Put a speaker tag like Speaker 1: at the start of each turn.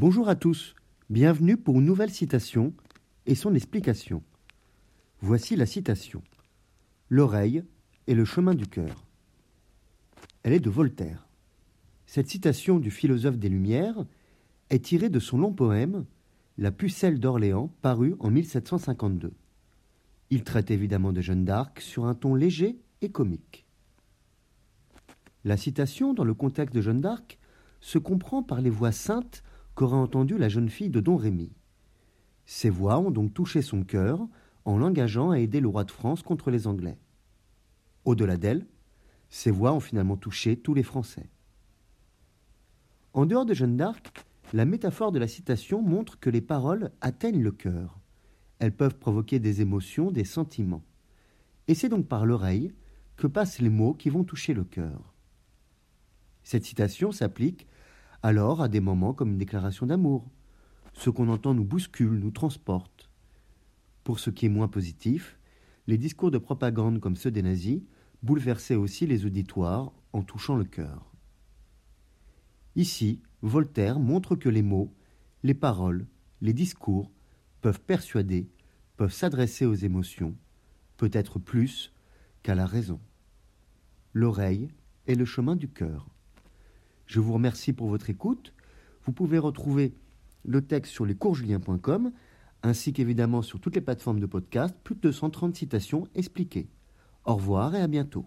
Speaker 1: Bonjour à tous, bienvenue pour une nouvelle citation et son explication. Voici la citation. L'oreille est le chemin du cœur. Elle est de Voltaire. Cette citation du philosophe des Lumières est tirée de son long poème La pucelle d'Orléans, paru en 1752. Il traite évidemment de Jeanne d'Arc sur un ton léger et comique. La citation, dans le contexte de Jeanne d'Arc, se comprend par les voix saintes qu'aurait entendues la jeune fille de Don Rémy. Ces voix ont donc touché son cœur en l'engageant à aider le roi de France contre les Anglais. Au-delà d'elle, ces voix ont finalement touché tous les Français. En dehors de Jeanne d'Arc, la métaphore de la citation montre que les paroles atteignent le cœur. Elles peuvent provoquer des émotions, des sentiments. Et c'est donc par l'oreille que passent les mots qui vont toucher le cœur. Cette citation s'applique alors à des moments comme une déclaration d'amour. Ce qu'on entend nous bouscule, nous transporte. Pour ce qui est moins positif, les discours de propagande comme ceux des nazis bouleversaient aussi les auditoires en touchant le cœur. Ici, Voltaire montre que les mots, les paroles, les discours peuvent persuader, peuvent s'adresser aux émotions, peut-être plus qu'à la raison. L'oreille est le chemin du cœur. Je vous remercie pour votre écoute. Vous pouvez retrouver le texte sur lescoursjulien.com ainsi qu'évidemment sur toutes les plateformes de podcast, plus de 130 citations expliquées. Au revoir et à bientôt.